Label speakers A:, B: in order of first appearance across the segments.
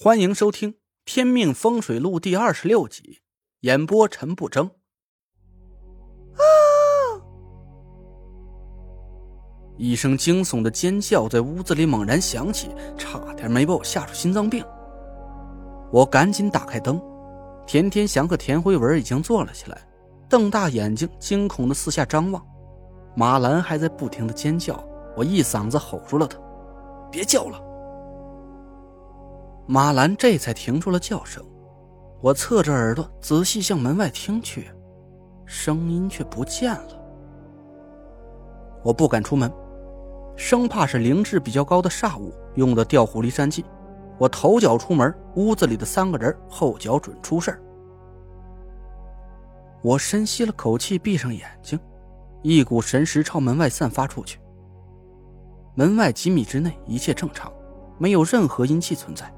A: 欢迎收听《天命风水录》第二十六集，演播陈不争。啊！一声惊悚的尖叫在屋子里猛然响起，差点没把我吓出心脏病。我赶紧打开灯，田天祥和田慧文已经坐了起来，瞪大眼睛，惊恐的四下张望。马兰还在不停的尖叫，我一嗓子吼住了他：“别叫了！”马兰这才停住了叫声，我侧着耳朵仔细向门外听去，声音却不见了。我不敢出门，生怕是灵智比较高的煞物用的调虎离山计。我头脚出门，屋子里的三个人后脚准出事我深吸了口气，闭上眼睛，一股神识朝门外散发出去。门外几米之内一切正常，没有任何阴气存在。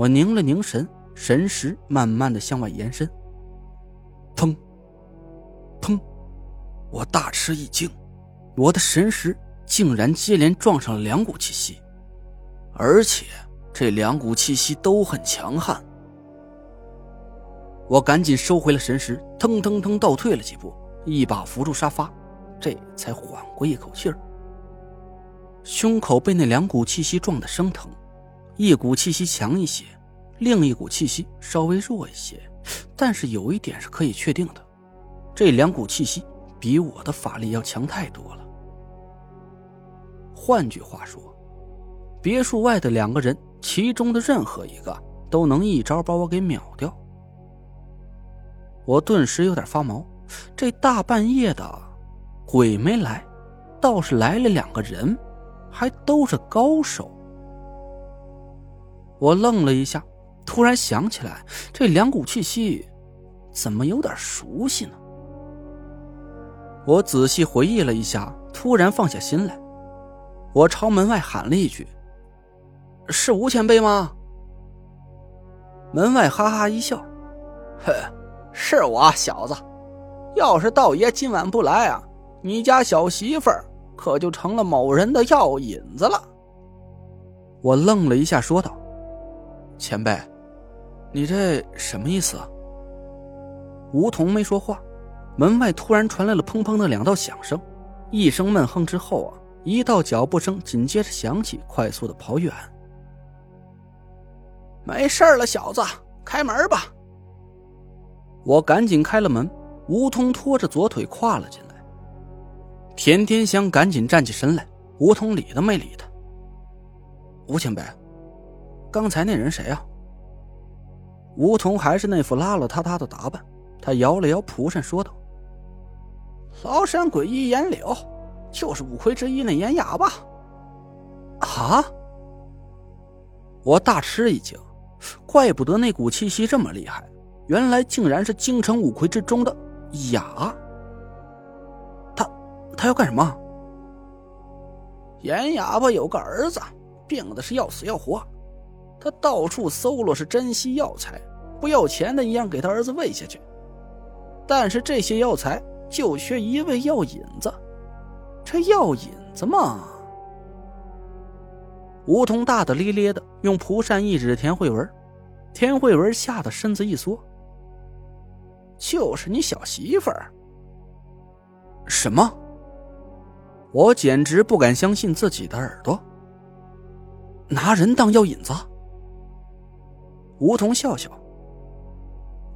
A: 我凝了凝神，神识慢慢的向外延伸。砰！砰！我大吃一惊，我的神识竟然接连撞上了两股气息，而且这两股气息都很强悍。我赶紧收回了神识，腾腾腾倒退了几步，一把扶住沙发，这才缓过一口气儿。胸口被那两股气息撞得生疼。一股气息强一些，另一股气息稍微弱一些，但是有一点是可以确定的，这两股气息比我的法力要强太多了。换句话说，别墅外的两个人，其中的任何一个都能一招把我给秒掉。我顿时有点发毛，这大半夜的，鬼没来，倒是来了两个人，还都是高手。我愣了一下，突然想起来，这两股气息怎么有点熟悉呢？我仔细回忆了一下，突然放下心来。我朝门外喊了一句：“是吴前辈吗？”门外哈哈一笑：“
B: 哼，是我小子。要是道爷今晚不来啊，你家小媳妇可就成了某人的药引子了。”
A: 我愣了一下，说道。前辈，你这什么意思？梧桐没说话，门外突然传来了砰砰的两道响声，一声闷哼之后啊，一道脚步声紧接着响起，快速的跑远。
B: 没事了，小子，开门吧。
A: 我赶紧开了门，梧桐拖着左腿跨了进来。田天香赶紧站起身来，梧桐理都没理他。吴前辈。刚才那人谁啊？梧桐还是那副邋邋遢遢的打扮，他摇了摇蒲扇，说道：“
B: 崂山鬼医颜柳，就是五魁之一那颜哑巴。”
A: 啊！我大吃一惊，怪不得那股气息这么厉害，原来竟然是京城五魁之中的哑。他他要干什么？
B: 颜哑巴有个儿子，病的是要死要活。他到处搜罗是珍稀药材，不要钱的一样给他儿子喂下去。但是这些药材就缺一味药引子，这药引子嘛……
A: 梧桐大大咧咧的用蒲扇一指田慧文，田慧文吓得身子一缩。
B: 就是你小媳妇儿。
A: 什么？我简直不敢相信自己的耳朵。拿人当药引子？梧桐笑笑：“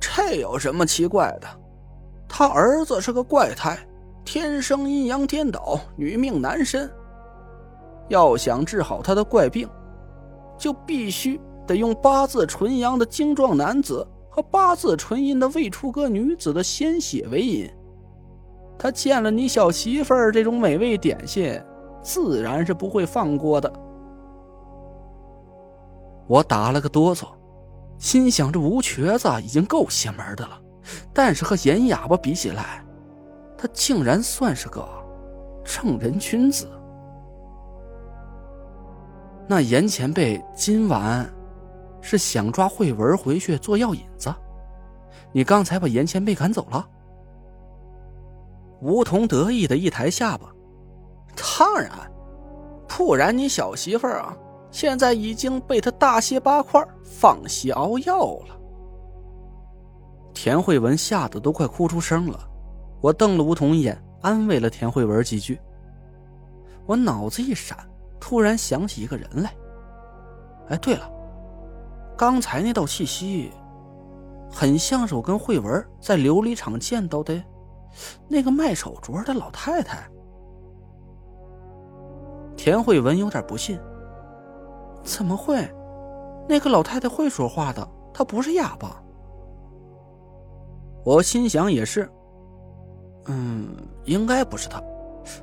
B: 这有什么奇怪的？他儿子是个怪胎，天生阴阳颠倒，女命男身。要想治好他的怪病，就必须得用八字纯阳的精壮男子和八字纯阴的未出阁女子的鲜血为引。他见了你小媳妇儿这种美味点心，自然是不会放过的。”
A: 我打了个哆嗦。心想：这吴瘸子已经够邪门的了，但是和严哑巴比起来，他竟然算是个正人君子。那严前辈今晚是想抓慧文回去做药引子？你刚才把严前辈赶走了？
B: 梧桐得意的一抬下巴：“当然，不然你小媳妇儿啊，现在已经被他大卸八块，放血熬药了。
A: 田慧文吓得都快哭出声了，我瞪了吴桐一眼，安慰了田慧文几句。我脑子一闪，突然想起一个人来。哎，对了，刚才那道气息，很像是我跟慧文在琉璃厂见到的那个卖手镯的老太太。田慧文有点不信：“怎么会？那个老太太会说话的，她不是哑巴。”我心想也是，嗯，应该不是她。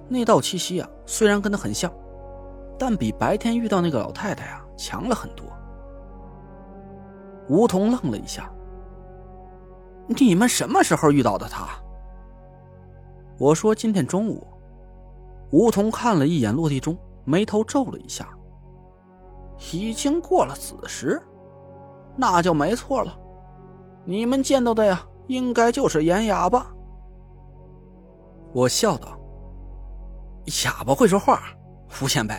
A: 那道气息啊，虽然跟她很像，但比白天遇到那个老太太啊强了很多。吴桐愣了一下：“
B: 你们什么时候遇到的他？”
A: 我说：“今天中午。”吴桐看了一眼落地钟，眉头皱了一下：“
B: 已经过了子时，那就没错了。你们见到的呀。”应该就是演哑巴。
A: 我笑道：“哑巴会说话，吴前辈，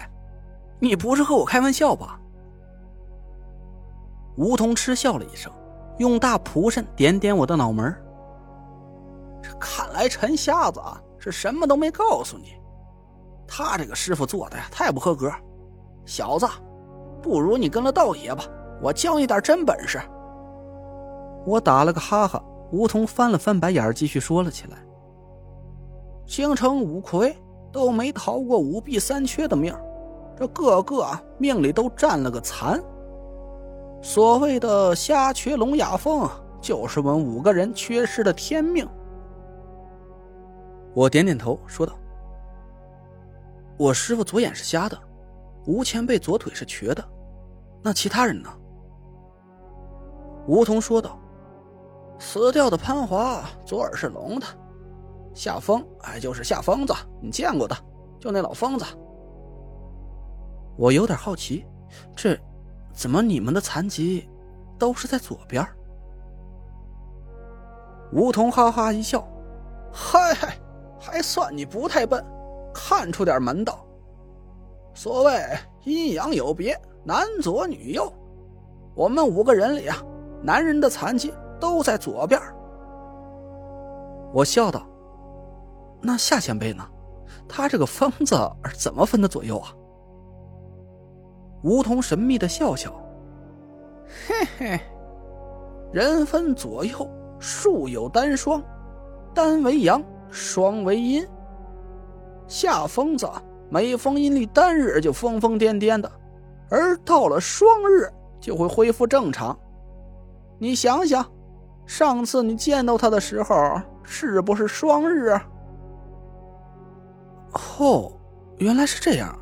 A: 你不是和我开玩笑吧？”吴桐嗤笑了一声，用大蒲扇点点我的脑门。
B: 这看来陈瞎子啊是什么都没告诉你。他这个师傅做的呀太不合格，小子，不如你跟了道爷吧，我教你点真本事。
A: 我打了个哈哈。吴桐翻了翻白眼，继续说了起来：“
B: 京城五魁都没逃过五弊三缺的命，这个个命里都占了个残。所谓的瞎缺聋哑凤，就是我们五个人缺失的天命。”
A: 我点点头，说道：“我师傅左眼是瞎的，吴前辈左腿是瘸的，那其他人呢？”
B: 吴桐说道。死掉的潘华左耳是聋的，夏风哎就是夏疯子，你见过的，就那老疯子。
A: 我有点好奇，这怎么你们的残疾都是在左边？
B: 梧桐哈哈一笑，嗨嗨，还算你不太笨，看出点门道。所谓阴阳有别，男左女右，我们五个人里啊，男人的残疾。都在左边。
A: 我笑道：“那夏前辈呢？他这个疯子怎么分的左右啊？”
B: 梧桐神秘的笑笑：“嘿嘿，人分左右，术有单双，单为阳，双为阴。夏疯子每逢阴历单日就疯疯癫癫的，而到了双日就会恢复正常。你想想。”上次你见到他的时候，是不是双日？
A: 哦，原来是这样。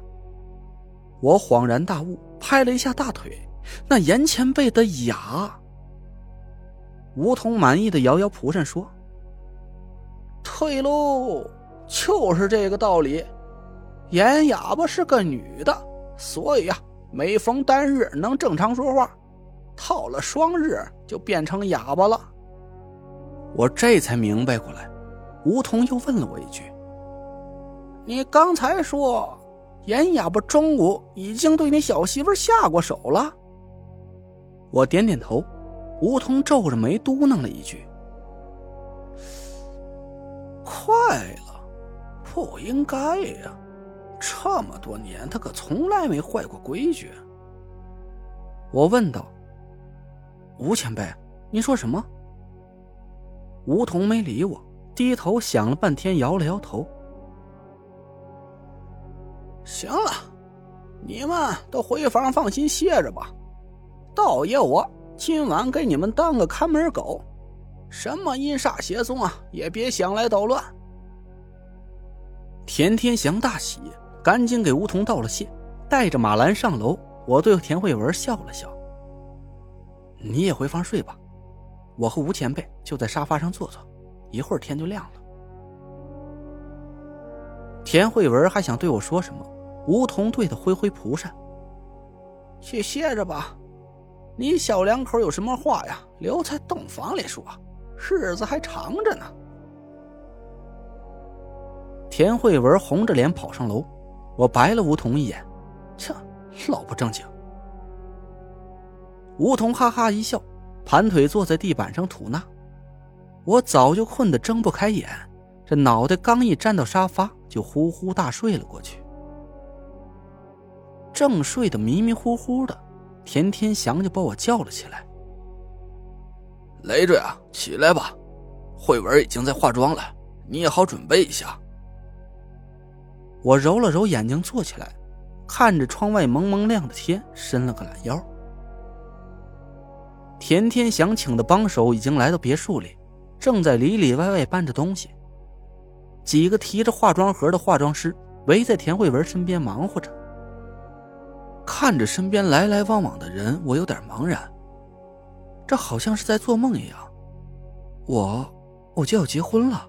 A: 我恍然大悟，拍了一下大腿，那严前辈的雅。
B: 梧桐满意的摇摇蒲扇说：“退喽，就是这个道理。严哑巴是个女的，所以呀，每逢单日能正常说话。”套了双日就变成哑巴了，
A: 我这才明白过来。梧桐又问了我一句：“
B: 你刚才说严哑巴中午已经对你小媳妇下过手了？”
A: 我点点头。梧桐皱着眉嘟囔了一句：“
B: 快了，不应该呀，这么多年他可从来没坏过规矩。”
A: 我问道。吴前辈，你说什么？吴桐没理我，低头想了半天，摇了摇头。
B: 行了，你们都回房放心歇着吧。道爷我今晚给你们当个看门狗，什么阴煞邪宗啊，也别想来捣乱。
A: 田天祥大喜，赶紧给吴桐道了谢，带着马兰上楼。我对田慧文笑了笑。你也回房睡吧，我和吴前辈就在沙发上坐坐，一会儿天就亮了。田慧文还想对我说什么，吴桐对他挥挥蒲扇：“
B: 去歇着吧，你小两口有什么话呀，留在洞房里说，日子还长着呢。”
A: 田慧文红着脸跑上楼，我白了吴桐一眼：“切，老不正经，梧桐哈哈一笑，盘腿坐在地板上吐纳。我早就困得睁不开眼，这脑袋刚一沾到沙发，就呼呼大睡了过去。正睡得迷迷糊糊的，田天祥就把我叫了起来：“
B: 累赘啊，起来吧，慧文已经在化妆了，你也好准备一下。”
A: 我揉了揉眼睛，坐起来，看着窗外蒙蒙亮的天，伸了个懒腰。田天祥请的帮手已经来到别墅里，正在里里外外搬着东西。几个提着化妆盒的化妆师围在田慧文身边忙活着。看着身边来来往往的人，我有点茫然。这好像是在做梦一样。我，我就要结婚了。